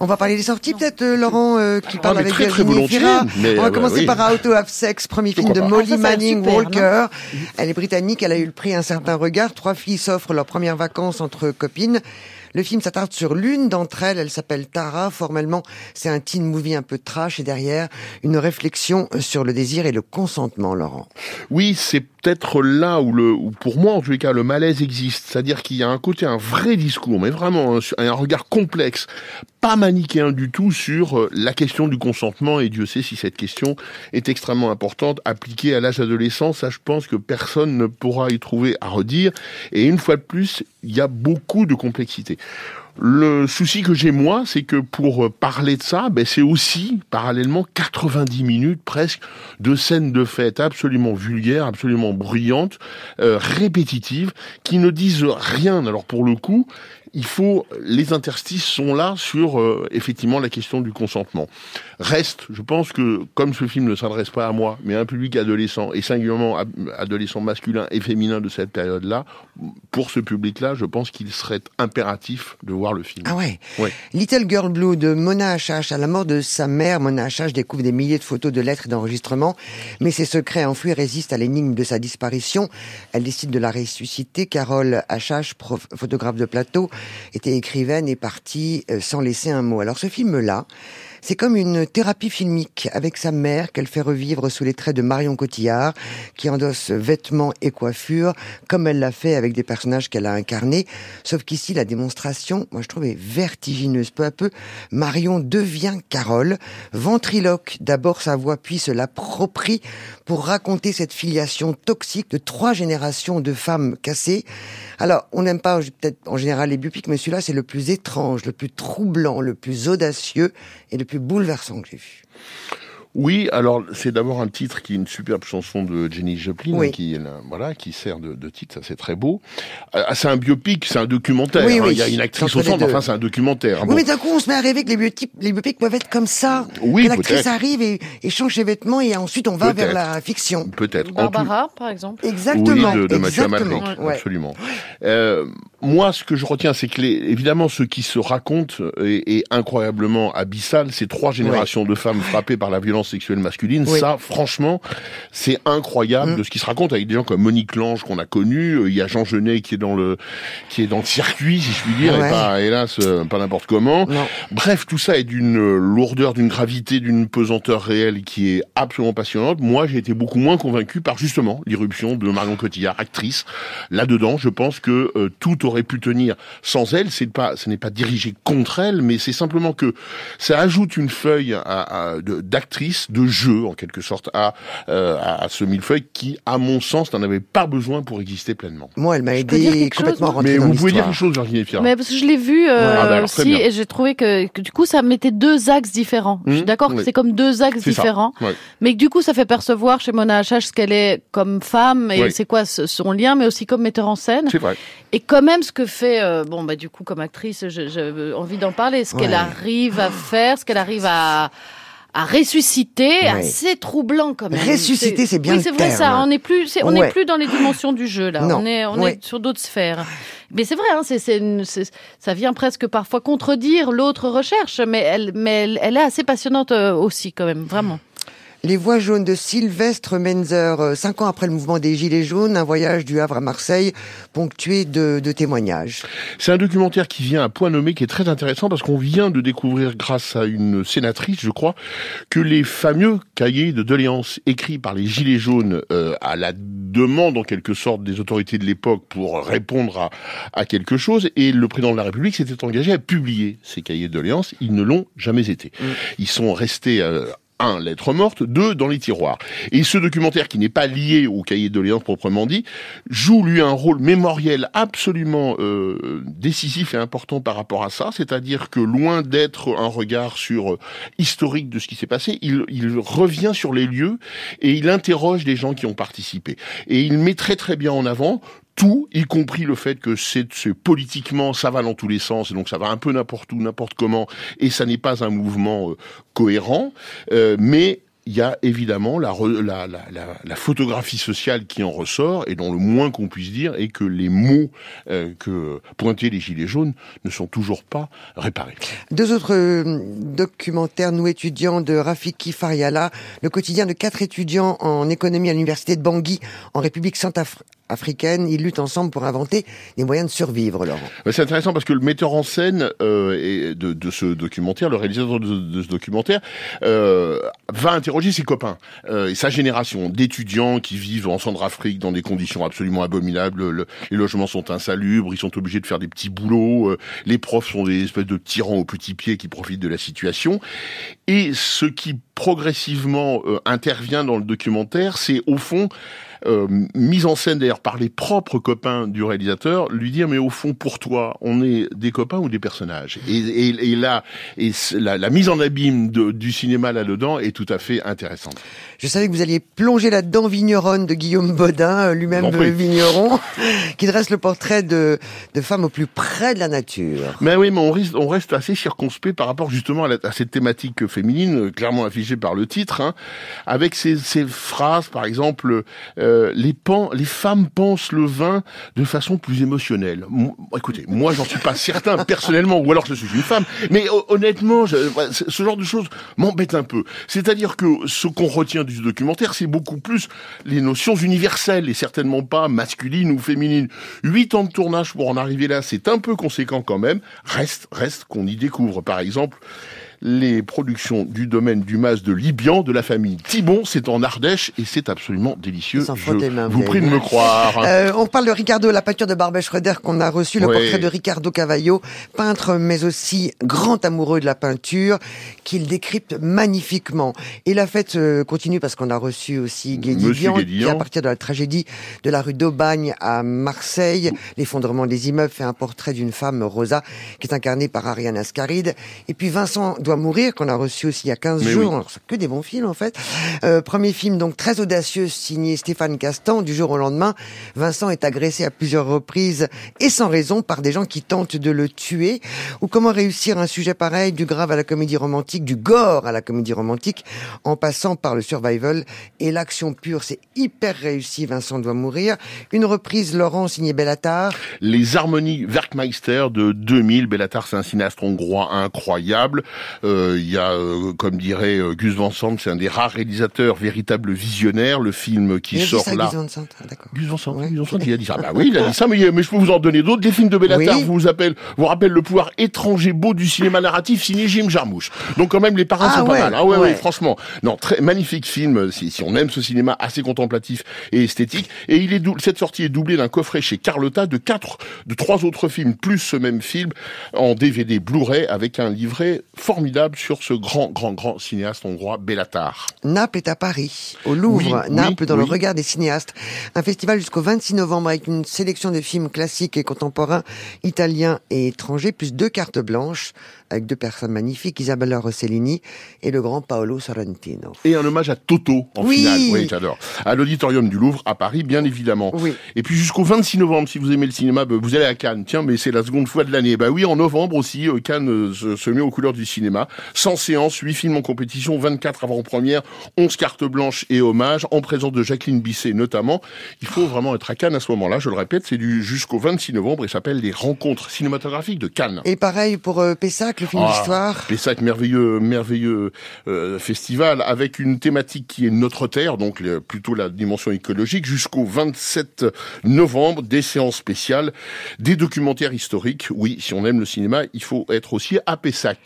On va parler des sorties peut-être, euh, Laurent, euh, qui parle Ah, mais avec très, très volontiers, Fira. mais, On va euh, commencer oui. par Out of Sex, premier film de. Molly Ah, ça, Manning super, Walker. Elle est britannique, elle a eu le prix Un certain regard. Trois filles s'offrent leurs premières vacances entre copines. Le film s'attarde sur l'une d'entre elles, elle s'appelle Tara. Formellement, c'est un teen movie un peu trash et derrière, une réflexion sur le désir et le consentement, Laurent. Oui, c'est peut-être là où le, où pour moi en tous les cas, le malaise existe. C'est-à-dire qu'il y a un côté, un vrai discours, mais vraiment un, un regard complexe, pas manichéen du tout sur euh, la question du consentement. Et Dieu sait si cette question est extrêmement importante, appliquée à l'âge adolescent. Ça, je pense que personne ne pourra y trouver à redire. Et une fois de plus, il y a beaucoup de complexité. Le souci que j'ai moi, c'est que pour euh, parler de ça, ben, c'est aussi parallèlement 90 minutes presque de scènes de fête absolument vulgaires, absolument bruyantes, euh, répétitives, qui ne disent rien. Alors pour le coup, il faut les interstices sont là sur euh, effectivement la question du consentement. Reste, je pense que comme ce film ne s'adresse pas à moi, mais à un public adolescent et singulièrement ad- adolescent masculin et féminin de cette période-là, pour ce public-là, je pense qu'il serait impératif de voir le film. Ah ouais. Ouais. Little Girl Blue de Mona H.H. À la mort de sa mère, Mona H.H. découvre des milliers de photos de lettres et d'enregistrements, mais ses secrets enfouis résistent à l'énigme de sa disparition. Elle décide de la ressusciter. Carole H.H., prof- photographe de plateau, était écrivaine et partie euh, sans laisser un mot. Alors ce film-là, c'est comme une thérapie filmique avec sa mère qu'elle fait revivre sous les traits de Marion Cotillard, qui endosse vêtements et coiffures, comme elle l'a fait avec des personnages qu'elle a incarnés. Sauf qu'ici, la démonstration, moi je trouve, est vertigineuse. Peu à peu, Marion devient Carole, ventriloque. D'abord sa voix, puis se l'approprie pour raconter cette filiation toxique de trois générations de femmes cassées. Alors, on n'aime pas peut-être en général les biopics, mais celui-là, c'est le plus étrange, le plus troublant, le plus audacieux et le plus bouleversant que j'ai vu. Oui, alors c'est d'abord un titre qui est une superbe chanson de Jenny Joplin, Oui. hein, qui est là, voilà, qui sert de, de titre, ça c'est très beau. Euh, c'est un biopic, c'est un documentaire. Oui, hein, oui, il y a une actrice au centre, enfin c'est un documentaire. Oui, bon. mais d'un coup, on se met à rêver que les biopics, les biopics peuvent être comme ça. Oui, que l'actrice arrive et, et change ses vêtements et ensuite on va vers la fiction. Peut-être. En tout- Barbara, par exemple. Exactement. Oui, de, de Mathieu exactement. Amalric, Ouais. absolument. Euh, moi, ce que je retiens, c'est que les, évidemment, ce qui se raconte est, est incroyablement abyssal. Ces trois générations de femmes frappées par la violence sexuelle masculine, Oui. ça, franchement, c'est incroyable Mm. de ce qui se raconte avec des gens comme Monique Lange qu'on a connu. Euh, Il y a Jean Genet qui est dans le qui est dans le circuit, si je puis dire, Ouais. et pas hélas euh, pas n'importe comment. Non. Bref, tout ça est d'une euh, lourdeur, d'une gravité, d'une pesanteur réelle qui est absolument passionnante. Moi, j'ai été beaucoup moins convaincu par justement l'irruption de Marion Cotillard, actrice. Là-dedans, je pense que euh, tout aurait pu tenir sans elle. C'est pas, ce n'est pas dirigé contre elle, mais c'est simplement que ça ajoute une feuille à, à- de- d'actrice, de jeu en quelque sorte à, euh, à, à ce millefeuille qui, à mon sens, n'en avait pas besoin pour exister pleinement. Moi, elle m'a aidé chose, complètement rentrer Mais dans vous pouvez dire quelque chose, Virginie Fira. Mais parce que je l'ai vu euh, Ah, bah alors, aussi et j'ai trouvé que, que du coup ça mettait deux axes différents. je suis Mhm, d'accord oui. que c'est comme deux axes C'est ça, différents, ouais. mais que du coup ça fait percevoir chez Mona H.H. ce qu'elle est comme femme et Oui. c'est quoi son lien, mais aussi comme metteur en scène. C'est vrai. Et quand même ce que fait, euh, bon bah du coup comme actrice, j'ai envie d'en parler, ce qu'elle arrive à faire, ce qu'elle arrive à à ressusciter, assez troublant quand même. Ressusciter, c'est bien Oui, c'est vrai terme. ça. On n'est plus, on n'est Ouais. plus dans les dimensions du jeu là. Non. On est, on Ouais. est sur d'autres sphères. Mais c'est vrai, hein, c'est, ça vient presque parfois contredire l'autre recherche, mais elle, mais elle, elle est assez passionnante euh, aussi quand même, vraiment. Les voix jaunes de Sylvestre Menzer, euh, cinq ans après le mouvement des Gilets jaunes, un voyage du Havre à Marseille, ponctué de, de témoignages. C'est un documentaire qui vient à point nommé, qui est très intéressant parce qu'on vient de découvrir, grâce à une sénatrice, je crois, que les fameux cahiers de doléances écrits par les Gilets jaunes euh, à la demande, en quelque sorte, des autorités de l'époque pour répondre à, à quelque chose, et le président de la République s'était engagé à publier ces cahiers de doléances. Ils ne l'ont jamais été. Ils sont restés... euh, un, lettre morte, deux, dans les tiroirs. Et ce documentaire, qui n'est pas lié au cahier de doléances proprement dit, joue lui un rôle mémoriel absolument euh, décisif et important par rapport à ça, c'est-à-dire que loin d'être un regard sur euh, historique de ce qui s'est passé, il, il revient sur les lieux et il interroge les gens qui ont participé. Et il met très très bien en avant tout, y compris le fait que c'est politiquement ça va dans tous les sens, et donc ça va un peu n'importe où, n'importe comment, et ça n'est pas un mouvement euh, cohérent, euh, mais il y a évidemment la, la, la, la, photographie sociale qui en ressort, et dont le moins qu'on puisse dire est que les mots euh, que pointaient les Gilets jaunes ne sont toujours pas réparés. Deux autres documentaires, nous étudiants, de Rafiki Fariala, le quotidien de quatre étudiants en économie à l'université de Bangui, en République centrafricaine africaine, ils luttent ensemble pour inventer des moyens de survivre, Laurent. C'est intéressant parce que le metteur en scène euh, de, ce documentaire, le réalisateur de, ce documentaire, euh, va interroger ses copains euh, et sa génération d'étudiants qui vivent en Centrafrique dans des conditions absolument abominables. les logements sont insalubres, ils sont obligés de faire des petits boulots, les profs sont des espèces de tyrans aux petits pieds qui profitent de la situation. Et ce qui progressivement euh, intervient dans le documentaire, c'est au fond euh, mise en scène d'ailleurs par les propres copains du réalisateur, lui dire mais au fond pour toi, on est des copains ou des personnages? Et, et, et là, et la, la, mise en abîme de, du cinéma là-dedans est tout à fait intéressante. Je savais que vous alliez plonger là-dedans, Vigneronne de Guillaume Baudin, euh, lui-même vigneron, qui dresse le portrait de, de femmes au plus près de la nature. Mais oui, mais on, reste, on reste assez circonspect par rapport justement à, à cette thématique féminine, clairement affichée par le titre, hein, avec ces, phrases, par exemple. Euh, les, femmes pensent le vin de façon plus émotionnelle. écoutez, moi j'en suis pas certain personnellement, ou alors je suis une femme, mais honnêtement, ce genre de choses m'embête un peu. C'est-à-dire que ce qu'on retient du documentaire, c'est beaucoup plus les notions universelles et certainement pas masculines ou féminines. Huit ans de tournage pour en arriver là, c'est un peu conséquent quand même. Reste, reste qu'on y découvre, par exemple, les productions du domaine du mas de Libian de la famille Thibon. C'est en Ardèche et c'est absolument délicieux. Je vous prie de me croire. Euh, on parle de Ricardo, la peinture de Barbet Schroeder qu'on a reçu, le portrait de Ricardo Cavallo, peintre mais aussi grand amoureux de la peinture, qu'il décrypte magnifiquement. Et la fête euh, continue parce qu'on a reçu aussi Guédiguian, qui à partir de la tragédie de la rue d'Aubagne à Marseille, l'effondrement des immeubles, fait un portrait d'une femme, Rosa, qui est incarnée par Ariane Ascaride. Et puis Vincent doit mourir, qu'on a reçu aussi il y a 15 jours. C'est que des bons films, en fait. Euh, premier film, donc, très audacieux, signé Stéphane Castan. Du jour au lendemain, Vincent est agressé à plusieurs reprises et sans raison par des gens qui tentent de le tuer. Ou comment réussir un sujet pareil, du grave à la comédie romantique, du gore à la comédie romantique, en passant par le survival et l'action pure. C'est hyper réussi, Vincent doit mourir. Une reprise, Laurent, signé Bellatar. Les harmonies Werkmeister de 2000. Bellatar, c'est un cinéaste hongrois incroyable. Euh, il y a, euh, comme dirait euh, Gus Van Sant, c'est un des rares réalisateurs véritables visionnaires. Le film qui sort là. Gus Van Sant, ah, Gus Van Sant, Gus Van Sant, il a dit ça. Bah oui, il a dit ça, mais, mais je peux vous en donner d'autres. Des films de Bellatar vous appellent, vous rappellent le pouvoir étranger beau du cinéma narratif signé Jim Jarmusch. Donc quand même, les parents ah sont pas mal. Ah ouais, ouais, franchement. Non, très magnifique film. Si, si, on aime ce cinéma assez contemplatif et esthétique. Et il est cette sortie est doublée d'un coffret chez Carlotta de quatre, de trois autres films plus ce même film en DVD Blu-ray avec un livret formidable sur ce grand, grand, grand cinéaste hongrois, Bellatar. Naples est à Paris, au Louvre. Naples dans le regard des cinéastes. Un festival jusqu'au 26 novembre avec une sélection de films classiques et contemporains, italiens et étrangers, plus deux cartes blanches avec deux personnes magnifiques, Isabella Rossellini et le grand Paolo Sorrentino. Et un hommage à Toto en finale. Oui, j'adore. À l'auditorium du Louvre à Paris, bien évidemment. Et puis jusqu'au 26 novembre, si vous aimez le cinéma, bah, vous allez à Cannes. Tiens, mais c'est la seconde fois de l'année. Bah oui, en novembre aussi, euh, Cannes euh, se met aux couleurs du cinéma. 100 séances, 8 films en compétition, 24 avant-premières, 11 cartes blanches et hommages, en présence de Jacqueline Bisset notamment. Il faut vraiment être à Cannes à ce moment-là, je le répète, c'est du jusqu'au 26 novembre et s'appelle les rencontres cinématographiques de Cannes. Et pareil pour euh, Pessac, le film ah, d'histoire. Pessac, merveilleux, merveilleux euh, festival avec une thématique qui est notre terre, donc plutôt la dimension écologique, jusqu'au 27 novembre, des séances spéciales, des documentaires historiques. Oui, si on aime le cinéma, il faut être aussi à Pessac.